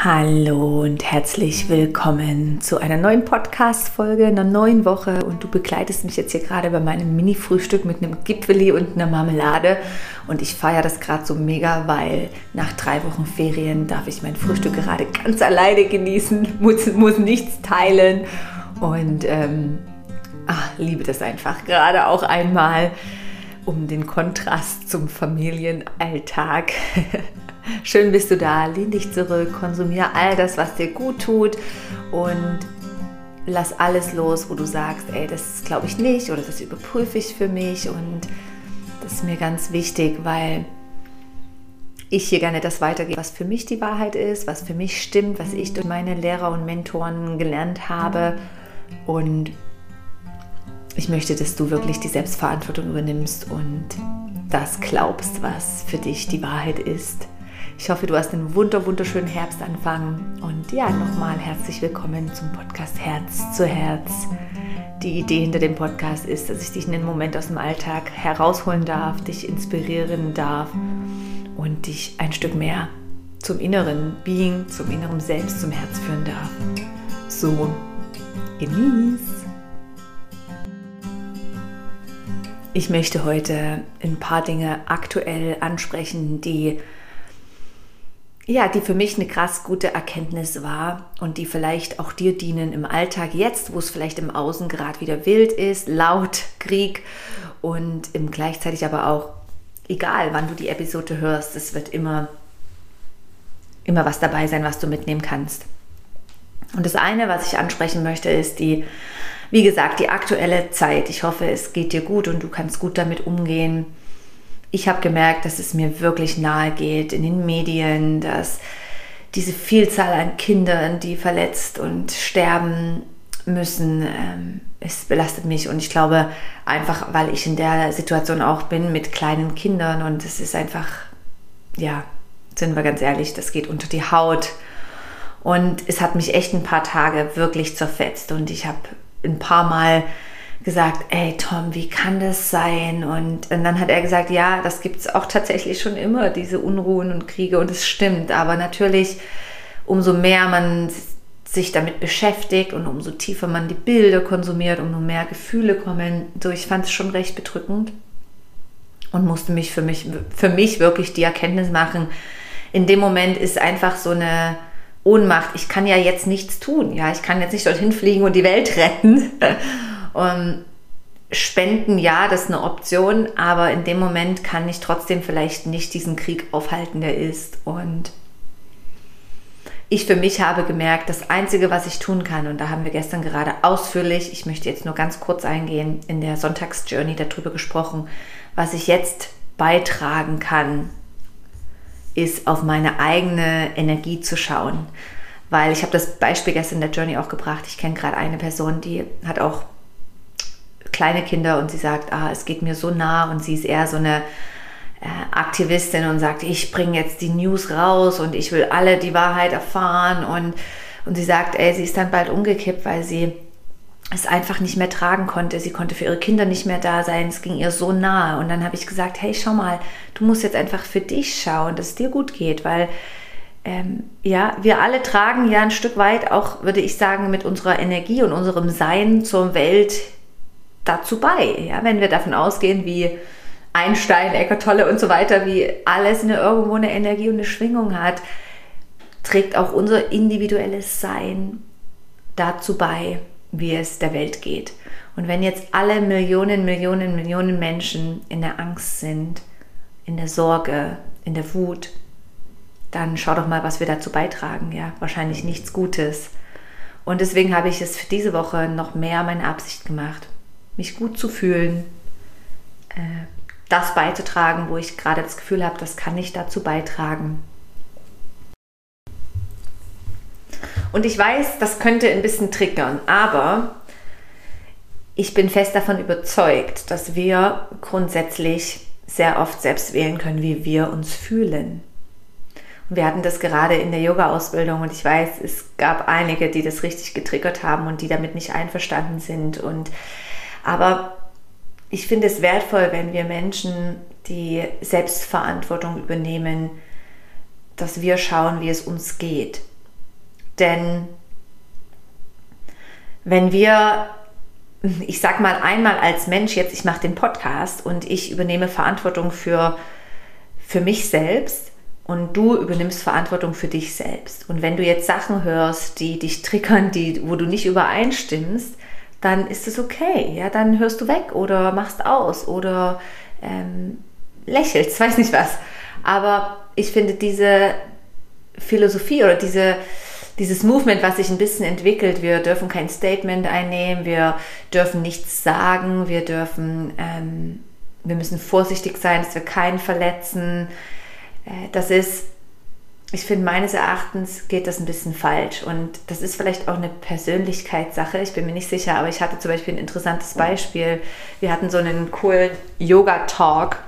Hallo und herzlich willkommen zu einer neuen Podcast-Folge, einer neuen Woche. Und du begleitest mich jetzt hier gerade bei meinem Mini-Frühstück mit einem Gipfeli und einer Marmelade. Und ich feiere das gerade so mega, weil nach drei Wochen Ferien darf ich mein Frühstück gerade ganz alleine genießen, muss, muss nichts teilen. Und ähm, ach, liebe das einfach gerade auch einmal, um den Kontrast zum Familienalltag Schön bist du da, lehn dich zurück, konsumiere all das, was dir gut tut. Und lass alles los, wo du sagst, ey, das glaube ich nicht oder das überprüfe ich für mich. Und das ist mir ganz wichtig, weil ich hier gerne das weitergebe, was für mich die Wahrheit ist, was für mich stimmt, was ich durch meine Lehrer und Mentoren gelernt habe. Und ich möchte, dass du wirklich die Selbstverantwortung übernimmst und das glaubst, was für dich die Wahrheit ist. Ich hoffe, du hast einen wunder, wunderschönen Herbstanfang. Und ja, nochmal herzlich willkommen zum Podcast Herz zu Herz. Die Idee hinter dem Podcast ist, dass ich dich in einen Moment aus dem Alltag herausholen darf, dich inspirieren darf und dich ein Stück mehr zum inneren Being, zum inneren Selbst, zum Herz führen darf. So, genieß! Ich möchte heute ein paar Dinge aktuell ansprechen, die ja, die für mich eine krass gute Erkenntnis war und die vielleicht auch dir dienen im Alltag jetzt, wo es vielleicht im Außen gerade wieder wild ist, laut, Krieg und im gleichzeitig aber auch, egal wann du die Episode hörst, es wird immer, immer was dabei sein, was du mitnehmen kannst. Und das eine, was ich ansprechen möchte, ist die, wie gesagt, die aktuelle Zeit. Ich hoffe, es geht dir gut und du kannst gut damit umgehen ich habe gemerkt, dass es mir wirklich nahe geht in den Medien, dass diese Vielzahl an Kindern, die verletzt und sterben müssen, ähm, es belastet mich. Und ich glaube einfach, weil ich in der Situation auch bin mit kleinen Kindern und es ist einfach, ja, sind wir ganz ehrlich, das geht unter die Haut. Und es hat mich echt ein paar Tage wirklich zerfetzt und ich habe ein paar Mal gesagt, ey Tom, wie kann das sein? Und, und dann hat er gesagt, ja, das gibt es auch tatsächlich schon immer, diese Unruhen und Kriege und es stimmt. Aber natürlich, umso mehr man sich damit beschäftigt und umso tiefer man die Bilder konsumiert, umso mehr Gefühle kommen. So, ich fand es schon recht bedrückend und musste mich für mich, für mich wirklich die Erkenntnis machen. In dem Moment ist einfach so eine Ohnmacht. Ich kann ja jetzt nichts tun. Ja, ich kann jetzt nicht dorthin fliegen und die Welt retten. Und Spenden, ja, das ist eine Option, aber in dem Moment kann ich trotzdem vielleicht nicht diesen Krieg aufhalten, der ist. Und ich für mich habe gemerkt, das Einzige, was ich tun kann, und da haben wir gestern gerade ausführlich, ich möchte jetzt nur ganz kurz eingehen, in der Sonntagsjourney darüber gesprochen, was ich jetzt beitragen kann, ist auf meine eigene Energie zu schauen. Weil ich habe das Beispiel gestern in der Journey auch gebracht. Ich kenne gerade eine Person, die hat auch kleine Kinder und sie sagt, ah, es geht mir so nah und sie ist eher so eine äh, Aktivistin und sagt, ich bringe jetzt die News raus und ich will alle die Wahrheit erfahren und, und sie sagt, ey, sie ist dann bald umgekippt, weil sie es einfach nicht mehr tragen konnte. Sie konnte für ihre Kinder nicht mehr da sein. Es ging ihr so nahe. Und dann habe ich gesagt, hey, schau mal, du musst jetzt einfach für dich schauen, dass es dir gut geht, weil ähm, ja, wir alle tragen ja ein Stück weit auch, würde ich sagen, mit unserer Energie und unserem Sein zur Welt dazu bei. Ja? Wenn wir davon ausgehen, wie Einstein, Eckart Tolle und so weiter, wie alles eine, irgendwo eine Energie und eine Schwingung hat, trägt auch unser individuelles Sein dazu bei, wie es der Welt geht. Und wenn jetzt alle Millionen, Millionen, Millionen Menschen in der Angst sind, in der Sorge, in der Wut, dann schau doch mal, was wir dazu beitragen. Ja, wahrscheinlich nichts Gutes. Und deswegen habe ich es für diese Woche noch mehr meine Absicht gemacht, mich gut zu fühlen, äh, das beizutragen, wo ich gerade das Gefühl habe, das kann ich dazu beitragen. Und ich weiß, das könnte ein bisschen triggern, aber ich bin fest davon überzeugt, dass wir grundsätzlich sehr oft selbst wählen können, wie wir uns fühlen. Und wir hatten das gerade in der Yoga-Ausbildung und ich weiß, es gab einige, die das richtig getriggert haben und die damit nicht einverstanden sind. Und aber ich finde es wertvoll, wenn wir Menschen die Selbstverantwortung übernehmen, dass wir schauen, wie es uns geht. Denn wenn wir, ich sag mal einmal als Mensch, jetzt ich mache den Podcast und ich übernehme Verantwortung für, für mich selbst und du übernimmst Verantwortung für dich selbst. Und wenn du jetzt Sachen hörst, die dich triggern, die, wo du nicht übereinstimmst, dann ist es okay. Ja, dann hörst du weg oder machst aus oder ähm, lächelst, weiß nicht was. Aber ich finde diese Philosophie oder diese, dieses Movement, was sich ein bisschen entwickelt, wir dürfen kein Statement einnehmen, wir dürfen nichts sagen, wir dürfen, ähm, wir müssen vorsichtig sein, dass wir keinen verletzen. Äh, das ist ich finde, meines Erachtens geht das ein bisschen falsch. Und das ist vielleicht auch eine Persönlichkeitssache. Ich bin mir nicht sicher, aber ich hatte zum Beispiel ein interessantes Beispiel. Wir hatten so einen coolen Yoga-Talk,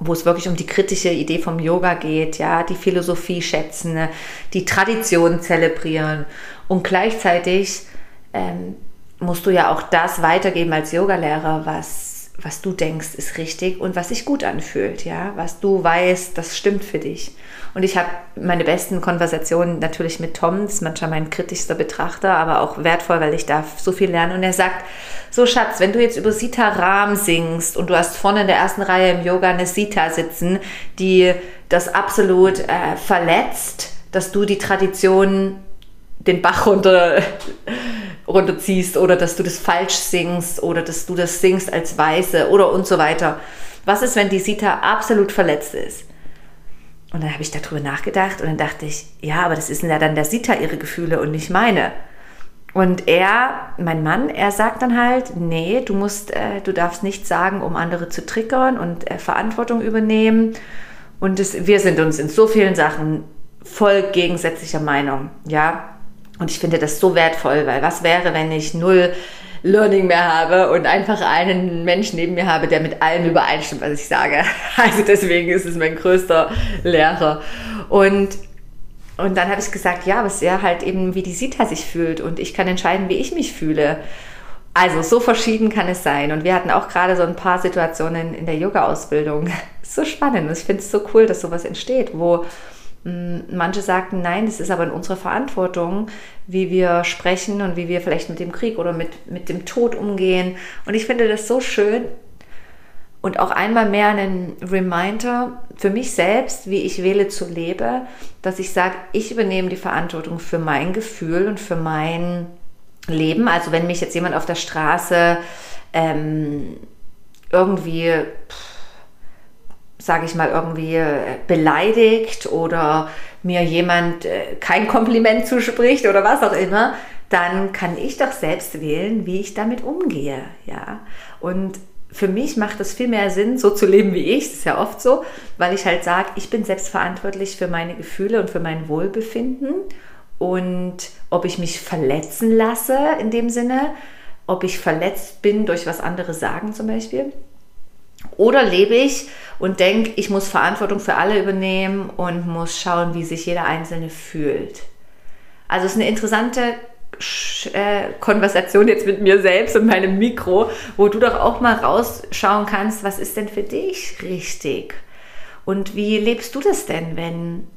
wo es wirklich um die kritische Idee vom Yoga geht, ja, die Philosophie schätzen, die Tradition zelebrieren. Und gleichzeitig ähm, musst du ja auch das weitergeben als Yogalehrer, was, was du denkst, ist richtig und was sich gut anfühlt, ja, was du weißt, das stimmt für dich. Und ich habe meine besten Konversationen natürlich mit Tom, das ist manchmal mein kritischster Betrachter, aber auch wertvoll, weil ich da so viel lerne. Und er sagt, so Schatz, wenn du jetzt über Sita Ram singst und du hast vorne in der ersten Reihe im Yoga eine Sita sitzen, die das absolut äh, verletzt, dass du die Tradition den Bach runter, runterziehst oder dass du das falsch singst oder dass du das singst als Weiße oder und so weiter. Was ist, wenn die Sita absolut verletzt ist? Und dann habe ich darüber nachgedacht und dann dachte ich, ja, aber das ist ja dann der Sita ihre Gefühle und nicht meine. Und er, mein Mann, er sagt dann halt, nee, du musst, äh, du darfst nichts sagen, um andere zu triggern und äh, Verantwortung übernehmen. Und das, wir sind uns in so vielen Sachen voll gegensätzlicher Meinung, ja. Und ich finde das so wertvoll, weil was wäre, wenn ich null Learning mehr habe und einfach einen Menschen neben mir habe, der mit allem übereinstimmt, was ich sage. Also deswegen ist es mein größter Lehrer. Und und dann habe ich gesagt, ja, ist ja halt eben, wie die Sita sich fühlt und ich kann entscheiden, wie ich mich fühle. Also so verschieden kann es sein. Und wir hatten auch gerade so ein paar Situationen in der Yoga-Ausbildung. So spannend. Und ich finde es so cool, dass sowas entsteht, wo Manche sagten, nein, das ist aber in unserer Verantwortung, wie wir sprechen und wie wir vielleicht mit dem Krieg oder mit, mit dem Tod umgehen. Und ich finde das so schön und auch einmal mehr einen Reminder für mich selbst, wie ich wähle zu leben, dass ich sage, ich übernehme die Verantwortung für mein Gefühl und für mein Leben. Also wenn mich jetzt jemand auf der Straße ähm, irgendwie... Pff, sage ich mal, irgendwie äh, beleidigt oder mir jemand äh, kein Kompliment zuspricht oder was auch immer, dann kann ich doch selbst wählen, wie ich damit umgehe. Ja? Und für mich macht es viel mehr Sinn, so zu leben wie ich, das ist ja oft so, weil ich halt sage, ich bin selbst verantwortlich für meine Gefühle und für mein Wohlbefinden und ob ich mich verletzen lasse in dem Sinne, ob ich verletzt bin durch was andere sagen zum Beispiel oder lebe ich und denke, ich muss Verantwortung für alle übernehmen und muss schauen, wie sich jeder Einzelne fühlt. Also es ist eine interessante äh, Konversation jetzt mit mir selbst und meinem Mikro, wo du doch auch mal rausschauen kannst, was ist denn für dich richtig? Und wie lebst du das denn, wenn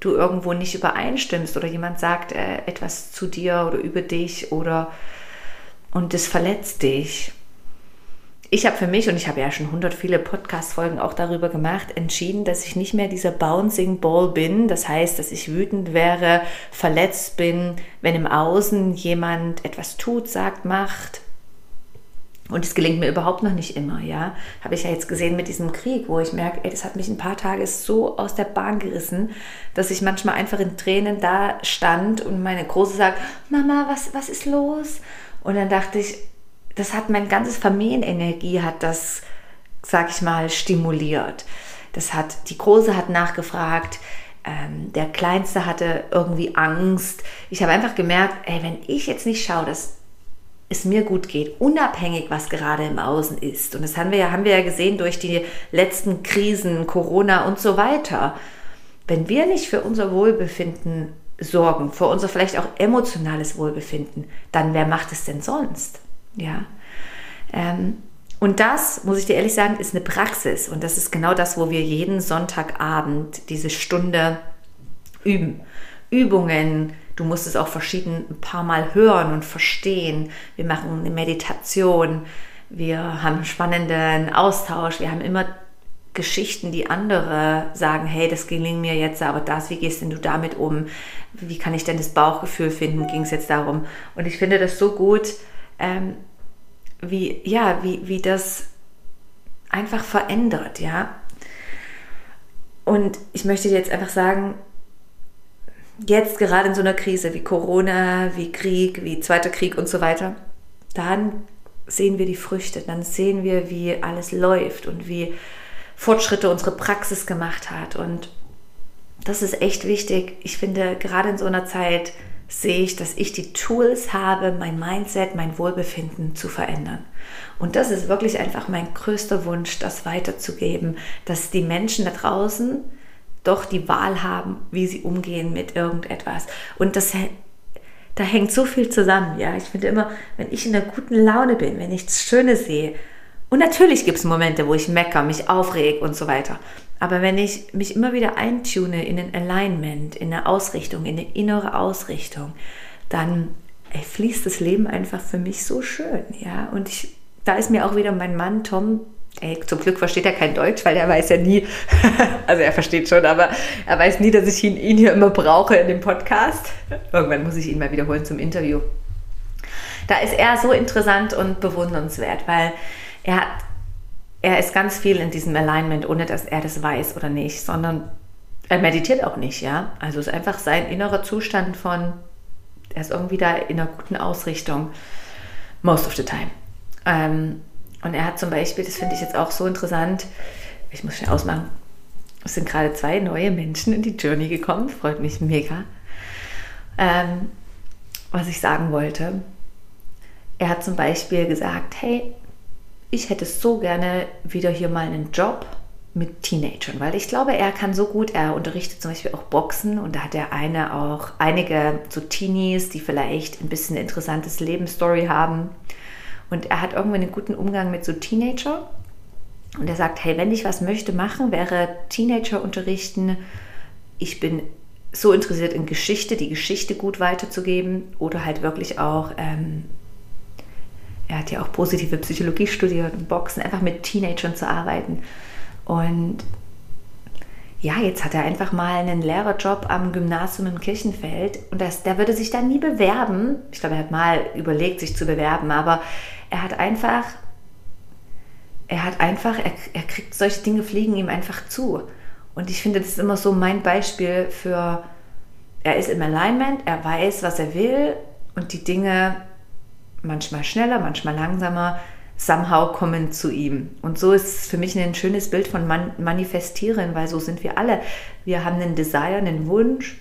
du irgendwo nicht übereinstimmst oder jemand sagt äh, etwas zu dir oder über dich oder und das verletzt dich? Ich habe für mich, und ich habe ja schon hundert viele Podcast-Folgen auch darüber gemacht, entschieden, dass ich nicht mehr dieser Bouncing Ball bin. Das heißt, dass ich wütend wäre, verletzt bin, wenn im Außen jemand etwas tut, sagt, macht. Und es gelingt mir überhaupt noch nicht immer, ja. Habe ich ja jetzt gesehen mit diesem Krieg, wo ich merke, ey, das hat mich ein paar Tage so aus der Bahn gerissen, dass ich manchmal einfach in Tränen da stand und meine Große sagt, Mama, was, was ist los? Und dann dachte ich, das hat mein ganzes Familienenergie hat das, sag ich mal, stimuliert. Das hat, die Große hat nachgefragt, ähm, der Kleinste hatte irgendwie Angst. Ich habe einfach gemerkt, ey, wenn ich jetzt nicht schaue, dass es mir gut geht, unabhängig, was gerade im Außen ist. Und das haben wir ja, haben wir ja gesehen durch die letzten Krisen, Corona und so weiter. Wenn wir nicht für unser Wohlbefinden sorgen, für unser vielleicht auch emotionales Wohlbefinden, dann wer macht es denn sonst? Ja. Ähm, Und das, muss ich dir ehrlich sagen, ist eine Praxis. Und das ist genau das, wo wir jeden Sonntagabend diese Stunde üben. Übungen, du musst es auch verschieden ein paar Mal hören und verstehen. Wir machen eine Meditation, wir haben spannenden Austausch, wir haben immer Geschichten, die andere sagen, hey, das gelingt mir jetzt, aber das, wie gehst denn du damit um? Wie kann ich denn das Bauchgefühl finden? Ging es jetzt darum? Und ich finde das so gut, ähm, wie, ja, wie, wie das einfach verändert, ja. Und ich möchte dir jetzt einfach sagen, jetzt gerade in so einer Krise wie Corona, wie Krieg, wie Zweiter Krieg und so weiter, dann sehen wir die Früchte, dann sehen wir, wie alles läuft und wie Fortschritte unsere Praxis gemacht hat. Und das ist echt wichtig. Ich finde, gerade in so einer Zeit sehe ich, dass ich die Tools habe, mein Mindset, mein Wohlbefinden zu verändern. Und das ist wirklich einfach mein größter Wunsch, das weiterzugeben, dass die Menschen da draußen doch die Wahl haben, wie sie umgehen mit irgendetwas. Und das da hängt so viel zusammen. Ja, ich finde immer, wenn ich in einer guten Laune bin, wenn ich das Schöne sehe, und natürlich gibt es Momente, wo ich mecker, mich aufreg und so weiter. Aber wenn ich mich immer wieder eintune in ein Alignment, in eine Ausrichtung, in eine innere Ausrichtung, dann ey, fließt das Leben einfach für mich so schön. Ja, und ich, da ist mir auch wieder mein Mann Tom Ey, zum Glück versteht er kein Deutsch, weil er weiß ja nie, also er versteht schon, aber er weiß nie, dass ich ihn, ihn hier immer brauche in dem Podcast. Irgendwann muss ich ihn mal wiederholen zum Interview. Da ist er so interessant und bewundernswert, weil er hat, er ist ganz viel in diesem Alignment, ohne dass er das weiß oder nicht, sondern er meditiert auch nicht, ja. Also es ist einfach sein innerer Zustand von, er ist irgendwie da in einer guten Ausrichtung, most of the time. Ähm, und er hat zum Beispiel, das finde ich jetzt auch so interessant, ich muss schnell ausmachen, es sind gerade zwei neue Menschen in die Journey gekommen, freut mich mega. Ähm, was ich sagen wollte, er hat zum Beispiel gesagt, hey, ich hätte so gerne wieder hier mal einen Job mit Teenagern, weil ich glaube, er kann so gut, er unterrichtet zum Beispiel auch Boxen und da hat er eine auch einige so Teenies, die vielleicht ein bisschen interessantes Lebensstory haben und er hat irgendwie einen guten Umgang mit so Teenager. Und er sagt, hey, wenn ich was möchte machen, wäre Teenager unterrichten. Ich bin so interessiert in Geschichte, die Geschichte gut weiterzugeben oder halt wirklich auch, ähm, er hat ja auch positive Psychologie studiert und Boxen, einfach mit Teenagern zu arbeiten. Und ja, jetzt hat er einfach mal einen Lehrerjob am Gymnasium im Kirchenfeld und das, der würde sich da nie bewerben. Ich glaube, er hat mal überlegt, sich zu bewerben, aber er hat einfach, er hat einfach, er, er kriegt solche Dinge fliegen ihm einfach zu. Und ich finde, das ist immer so mein Beispiel für, er ist im Alignment, er weiß, was er will und die Dinge manchmal schneller, manchmal langsamer, somehow kommen zu ihm. Und so ist es für mich ein schönes Bild von Man Manifestieren, weil so sind wir alle. Wir haben einen Desire, einen Wunsch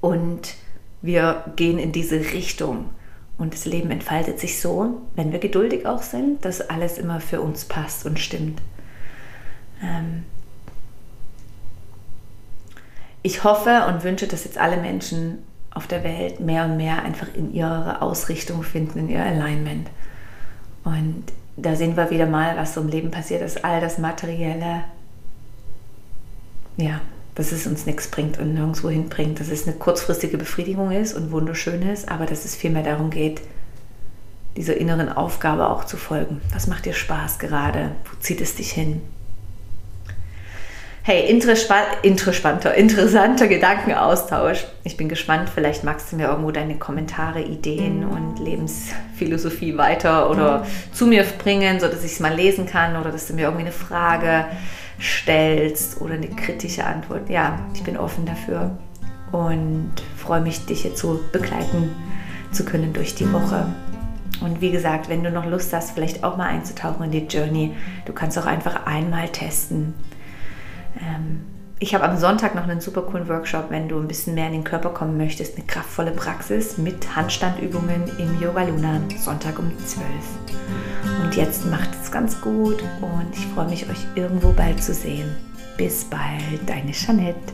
und wir gehen in diese Richtung. Und das Leben entfaltet sich so, wenn wir geduldig auch sind, dass alles immer für uns passt und stimmt. Ähm ich hoffe und wünsche, dass jetzt alle Menschen auf der Welt mehr und mehr einfach in ihre Ausrichtung finden, in ihr Alignment. Und da sehen wir wieder mal, was so im Leben passiert ist. All das Materielle, ja, dass es uns nichts bringt und nirgendwo hinbringt, dass es eine kurzfristige Befriedigung ist und wunderschön ist, aber dass es vielmehr darum geht, dieser inneren Aufgabe auch zu folgen. Was macht dir Spaß gerade? Wo zieht es dich hin? Hey, interessanter, interessanter Gedankenaustausch. Ich bin gespannt, vielleicht magst du mir irgendwo deine Kommentare, Ideen und Lebensphilosophie weiter oder zu mir bringen, sodass ich es mal lesen kann oder dass du mir irgendwie eine Frage stellst oder eine kritische Antwort. Ja, ich bin offen dafür und freue mich, dich jetzt so begleiten zu können durch die Woche. Und wie gesagt, wenn du noch Lust hast, vielleicht auch mal einzutauchen in die Journey, du kannst auch einfach einmal testen. Ähm, ich habe am Sonntag noch einen super coolen Workshop, wenn du ein bisschen mehr in den Körper kommen möchtest, eine kraftvolle Praxis mit Handstandübungen im Yoga Luna, Sonntag um 12. Und jetzt macht es ganz gut und ich freue mich, euch irgendwo bald zu sehen. Bis bald, deine Jeanette.